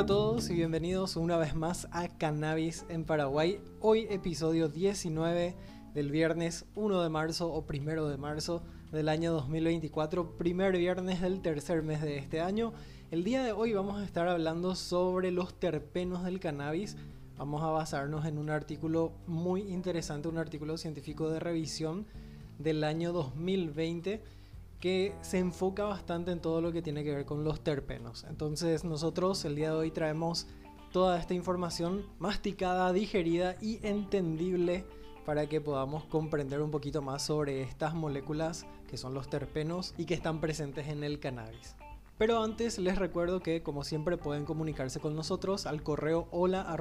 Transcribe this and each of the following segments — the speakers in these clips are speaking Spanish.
Hola a todos y bienvenidos una vez más a Cannabis en Paraguay. Hoy episodio 19 del viernes 1 de marzo o primero de marzo del año 2024, primer viernes del tercer mes de este año. El día de hoy vamos a estar hablando sobre los terpenos del cannabis. Vamos a basarnos en un artículo muy interesante, un artículo científico de revisión del año 2020 que se enfoca bastante en todo lo que tiene que ver con los terpenos. Entonces nosotros el día de hoy traemos toda esta información masticada, digerida y entendible para que podamos comprender un poquito más sobre estas moléculas que son los terpenos y que están presentes en el cannabis. Pero antes les recuerdo que como siempre pueden comunicarse con nosotros al correo hola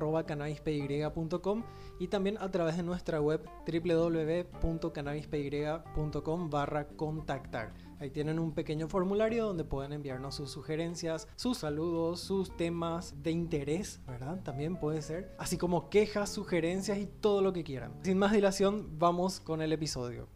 y también a través de nuestra web www.cannabispy.com barra contactar. Ahí tienen un pequeño formulario donde pueden enviarnos sus sugerencias, sus saludos, sus temas de interés, ¿verdad? También puede ser, así como quejas, sugerencias y todo lo que quieran. Sin más dilación, vamos con el episodio.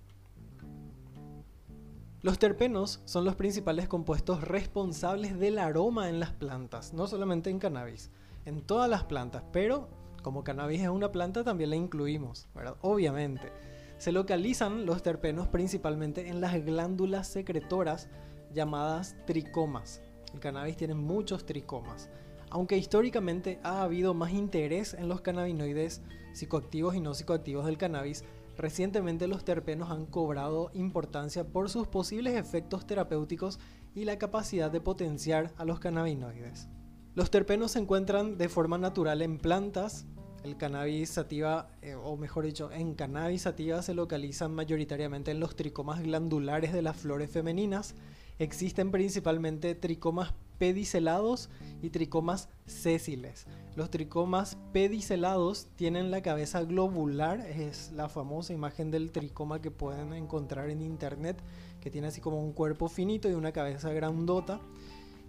Los terpenos son los principales compuestos responsables del aroma en las plantas, no solamente en cannabis, en todas las plantas, pero como cannabis es una planta también la incluimos. Obviamente. Se localizan los terpenos principalmente en las glándulas secretoras llamadas tricomas. El cannabis tiene muchos tricomas. Aunque históricamente ha habido más interés en los cannabinoides psicoactivos y no psicoactivos del cannabis, Recientemente los terpenos han cobrado importancia por sus posibles efectos terapéuticos y la capacidad de potenciar a los cannabinoides. Los terpenos se encuentran de forma natural en plantas. El cannabis sativa, eh, o mejor dicho, en cannabis sativa se localizan mayoritariamente en los tricomas glandulares de las flores femeninas. Existen principalmente tricomas pedicelados y tricomas sésiles. Los tricomas pedicelados tienen la cabeza globular, es la famosa imagen del tricoma que pueden encontrar en internet, que tiene así como un cuerpo finito y una cabeza grandota,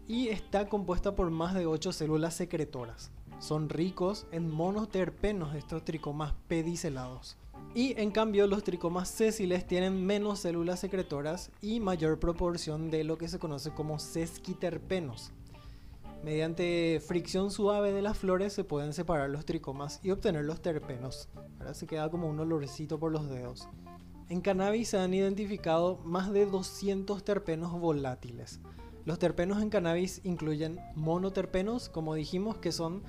y está compuesta por más de 8 células secretoras. Son ricos en monoterpenos estos tricomas pedicelados. Y en cambio los tricomas sésiles tienen menos células secretoras y mayor proporción de lo que se conoce como sesquiterpenos. Mediante fricción suave de las flores se pueden separar los tricomas y obtener los terpenos. Ahora se queda como un olorcito por los dedos. En cannabis se han identificado más de 200 terpenos volátiles. Los terpenos en cannabis incluyen monoterpenos, como dijimos, que son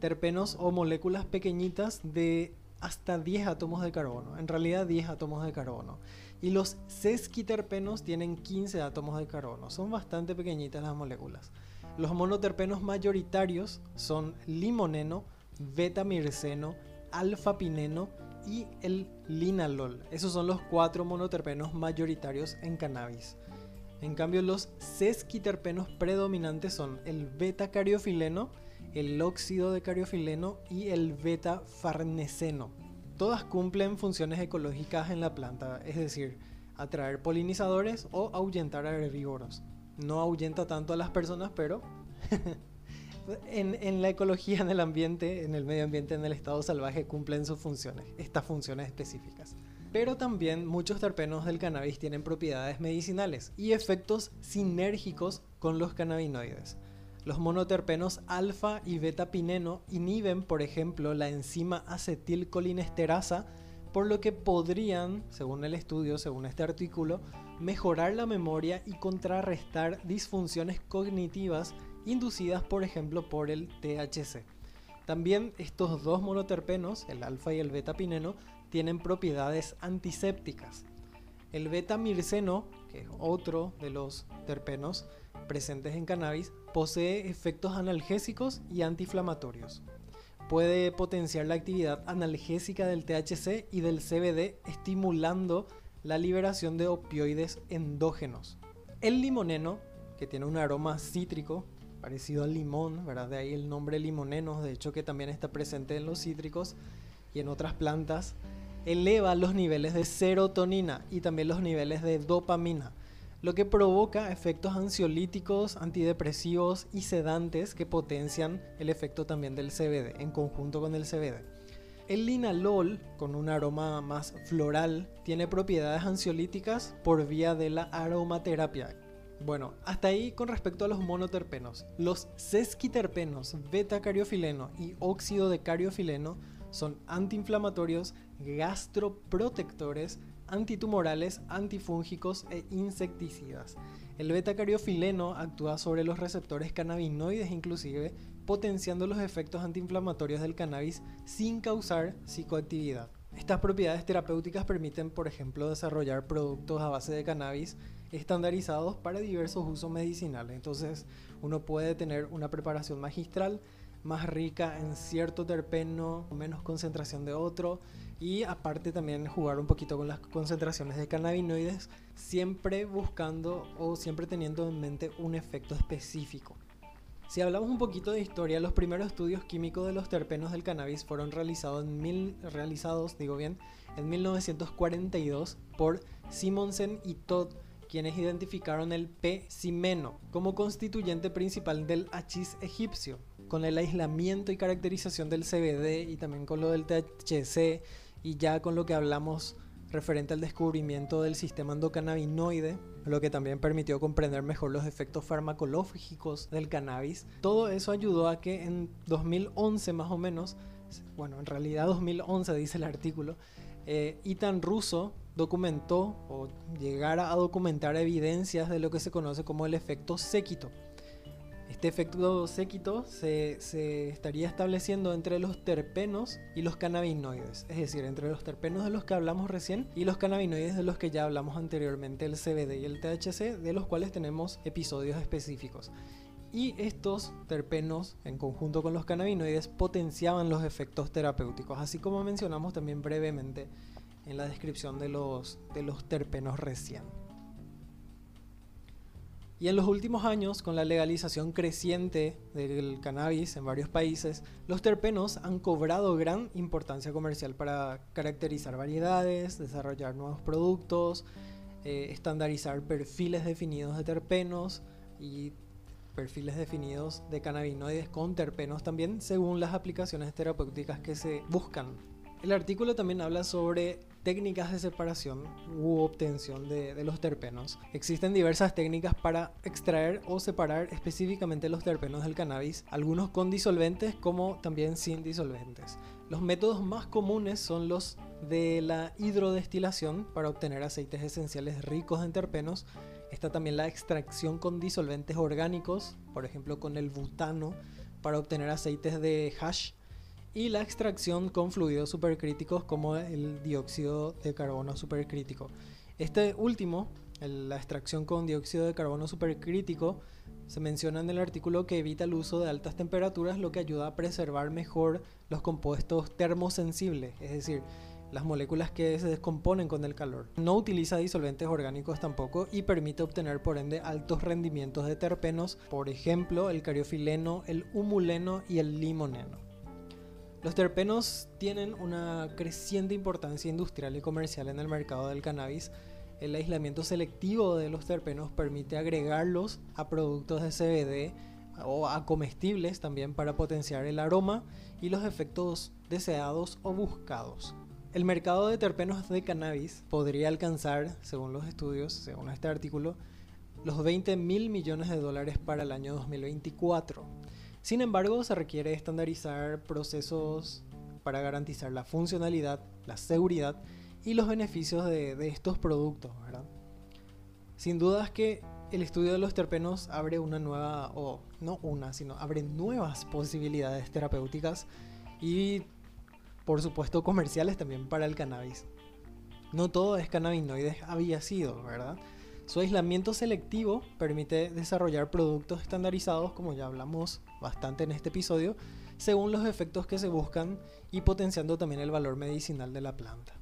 terpenos o moléculas pequeñitas de hasta 10 átomos de carbono, en realidad 10 átomos de carbono. Y los sesquiterpenos tienen 15 átomos de carbono, son bastante pequeñitas las moléculas. Los monoterpenos mayoritarios son limoneno, betamirceno, alfa-pineno y el linalol. Esos son los cuatro monoterpenos mayoritarios en cannabis. En cambio, los sesquiterpenos predominantes son el beta-cariofileno, el óxido de cariofileno y el beta-farneseno. Todas cumplen funciones ecológicas en la planta, es decir, atraer polinizadores o ahuyentar a herbívoros. No ahuyenta tanto a las personas, pero en, en, la ecología, en el ambiente, en el medio ambiente, en el estado salvaje, cumplen sus funciones, estas funciones específicas. Pero también muchos terpenos del cannabis tienen propiedades medicinales y efectos sinérgicos con los cannabinoides. Los monoterpenos alfa y beta-pineno inhiben, por ejemplo, la enzima acetilcolinesterasa, por lo que podrían, según el estudio, según este artículo, mejorar la memoria y contrarrestar disfunciones cognitivas inducidas, por ejemplo, por el THC. También estos dos monoterpenos, el alfa y el beta-pineno, tienen propiedades antisépticas. El beta-mirceno, que es otro de los terpenos, presentes en cannabis posee efectos analgésicos y antiinflamatorios. Puede potenciar la actividad analgésica del THC y del CBD estimulando la liberación de opioides endógenos. El limoneno, que tiene un aroma cítrico parecido al limón, ¿verdad? De ahí el nombre limoneno, de hecho que también está presente en los cítricos y en otras plantas, eleva los niveles de serotonina y también los niveles de dopamina lo que provoca efectos ansiolíticos, antidepresivos y sedantes que potencian el efecto también del CBD en conjunto con el CBD. El linalol, con un aroma más floral, tiene propiedades ansiolíticas por vía de la aromaterapia. Bueno, hasta ahí con respecto a los monoterpenos. Los sesquiterpenos, beta-cariofileno y óxido de cariofileno son antiinflamatorios, gastroprotectores, antitumorales, antifúngicos e insecticidas. El beta-cariofileno actúa sobre los receptores cannabinoides inclusive, potenciando los efectos antiinflamatorios del cannabis sin causar psicoactividad. Estas propiedades terapéuticas permiten, por ejemplo, desarrollar productos a base de cannabis estandarizados para diversos usos medicinales. Entonces, uno puede tener una preparación magistral más rica en cierto terpeno, menos concentración de otro y aparte también jugar un poquito con las concentraciones de cannabinoides, siempre buscando o siempre teniendo en mente un efecto específico. Si hablamos un poquito de historia, los primeros estudios químicos de los terpenos del cannabis fueron realizados en, mil, realizados, digo bien, en 1942 por Simonsen y Todd, quienes identificaron el P-cimeno como constituyente principal del hachís egipcio, con el aislamiento y caracterización del CBD y también con lo del THC y ya con lo que hablamos referente al descubrimiento del sistema endocannabinoide, lo que también permitió comprender mejor los efectos farmacológicos del cannabis. Todo eso ayudó a que en 2011 más o menos, bueno, en realidad 2011 dice el artículo, eh, Itan Russo documentó o llegara a documentar evidencias de lo que se conoce como el efecto séquito este efecto séquito se, se, estaría estableciendo entre los terpenos y los cannabinoides, es decir, entre los terpenos de los que hablamos recién y los cannabinoides de los que ya hablamos anteriormente, el CBD y el THC, de los cuales tenemos episodios específicos. Y estos terpenos, en conjunto con los cannabinoides, potenciaban los efectos terapéuticos, así como mencionamos también brevemente en la descripción de los, de los terpenos recién. Y en los últimos años, con la legalización creciente del cannabis en varios países, los terpenos han cobrado gran importancia comercial para caracterizar variedades, desarrollar nuevos productos, eh, estandarizar perfiles definidos de terpenos y perfiles definidos de cannabinoides con terpenos también según las aplicaciones terapéuticas que se buscan. El artículo también habla sobre técnicas de separación u obtención de, los terpenos. Existen diversas técnicas para extraer o separar específicamente los terpenos del cannabis, algunos con disolventes como también sin disolventes. Los métodos más comunes son los de la hidrodestilación para obtener aceites esenciales ricos en terpenos. Está también la extracción con disolventes orgánicos, por ejemplo con el butano, para obtener aceites de hash y la extracción con fluidos supercríticos como el dióxido de carbono supercrítico. Este último, la extracción con dióxido de carbono supercrítico, se menciona en el artículo que evita el uso de altas temperaturas, lo que ayuda a preservar mejor los compuestos termosensibles, es decir, las moléculas que se descomponen con el calor. No utiliza disolventes orgánicos tampoco y permite obtener por ende altos rendimientos de terpenos, por ejemplo el cariofileno, el humuleno y el limoneno. Los terpenos tienen una creciente importancia industrial y comercial en el mercado del cannabis. El aislamiento selectivo de los terpenos permite agregarlos a productos de CBD o a comestibles también para potenciar el aroma y los efectos deseados o buscados. El mercado de terpenos de cannabis podría alcanzar, según los estudios, según este artículo, los 20 mil millones de dólares para el año 2024. Sin embargo, se requiere estandarizar procesos para garantizar la funcionalidad, la seguridad y los beneficios de, estos productos, Sin duda es que el estudio de los terpenos abre una nueva, o no una, sino abre nuevas posibilidades terapéuticas y por supuesto comerciales también para el cannabis. No todo es cannabinoides había sido, ¿verdad? Su aislamiento selectivo permite desarrollar productos estandarizados, como ya hablamos bastante en este episodio, según los efectos que se buscan y potenciando también el valor medicinal de la planta.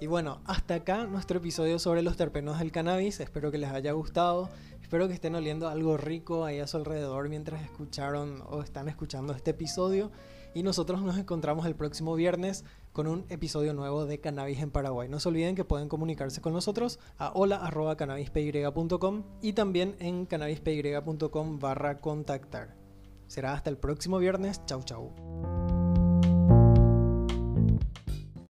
Y bueno, hasta acá nuestro episodio sobre los terpenos del cannabis. Espero que les haya gustado. Espero que estén oliendo algo rico ahí a su alrededor mientras escucharon o están escuchando este episodio. Y nosotros nos encontramos el próximo viernes con un episodio nuevo de Cannabis en Paraguay. No se olviden que pueden comunicarse con nosotros a hola.cannabispy.com y también en cannabispy.com barra contactar. Será hasta el próximo viernes. Chau chau.